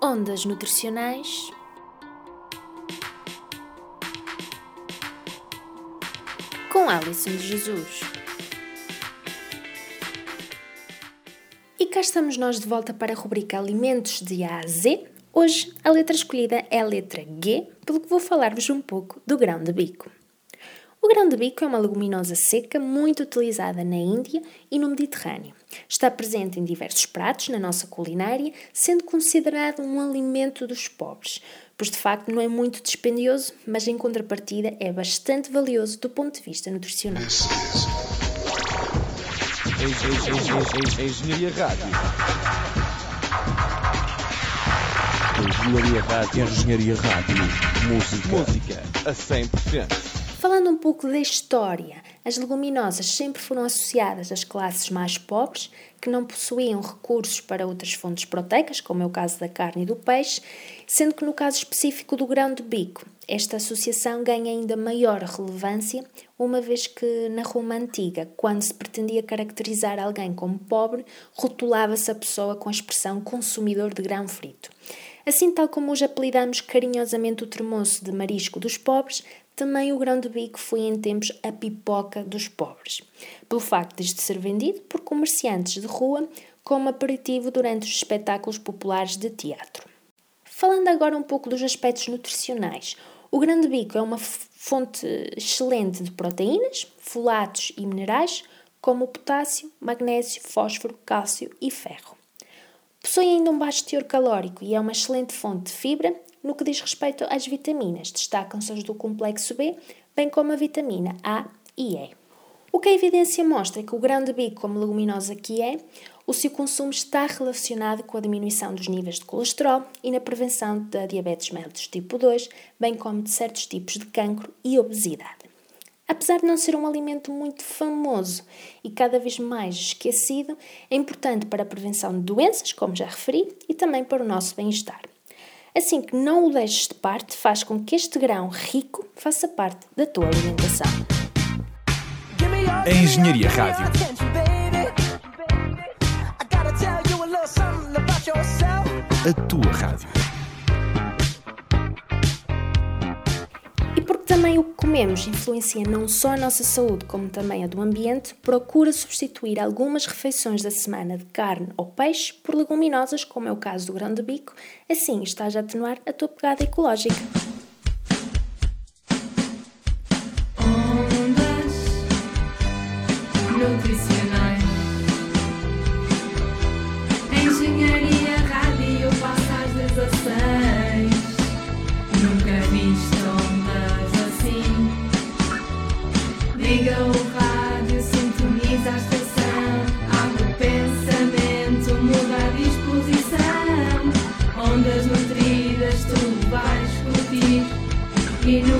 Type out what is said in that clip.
Ondas Nutricionais com Alison de Jesus. E cá estamos nós de volta para a rubrica Alimentos de A a Z. Hoje a letra escolhida é a letra G, pelo que vou falar-vos um pouco do grão de bico. O grão de bico é uma leguminosa seca muito utilizada na Índia e no Mediterrâneo. Está presente em diversos pratos na nossa culinária, sendo considerado um alimento dos pobres, pois de facto não é muito dispendioso, mas em contrapartida é bastante valioso do ponto de vista nutricional. Engenharia Rádio. Engenharia Rádio. Engenharia Rádio. Música. Música a 100%. Falando um pouco da história, as leguminosas sempre foram associadas às classes mais pobres, que não possuíam recursos para outras fontes proteicas, como é o caso da carne e do peixe, sendo que no caso específico do grão de bico, esta associação ganha ainda maior relevância, uma vez que na Roma antiga, quando se pretendia caracterizar alguém como pobre, rotulava-se a pessoa com a expressão consumidor de grão frito. Assim, tal como hoje apelidamos carinhosamente o termoço de marisco dos pobres, também o grão de bico foi em tempos a pipoca dos pobres, pelo facto de este ser vendido por comerciantes de rua como aperitivo durante os espetáculos populares de teatro. Falando agora um pouco dos aspectos nutricionais, o grão de bico é uma fonte excelente de proteínas, folatos e minerais, como potássio, magnésio, fósforo, cálcio e ferro. Possui ainda um baixo teor calórico e é uma excelente fonte de fibra no que diz respeito às vitaminas, destacam-se as do complexo B, bem como a vitamina A e E. O que a evidência mostra é que o grão de bico, como leguminosa que é, o seu consumo está relacionado com a diminuição dos níveis de colesterol e na prevenção da diabetes mellitus tipo 2, bem como de certos tipos de cancro e obesidade. Apesar de não ser um alimento muito famoso e cada vez mais esquecido, é importante para a prevenção de doenças, como já referi, e também para o nosso bem-estar. Assim que não o deixes de parte, faz com que este grão rico faça parte da tua alimentação. A Engenharia Rádio. A tua rádio. E porque também o que comemos influencia não só a nossa saúde, como também a do ambiente, procura substituir algumas refeições da semana de carne ou peixe por leguminosas, como é o caso do grão de bico, assim estás a atenuar a tua pegada ecológica. Engenharia Rádio passas das ações. Nunca viste ondas assim. Liga o rádio, sintoniza a estação. Abre o pensamento, muda a disposição. Ondas nutridas tu vais curtir. E no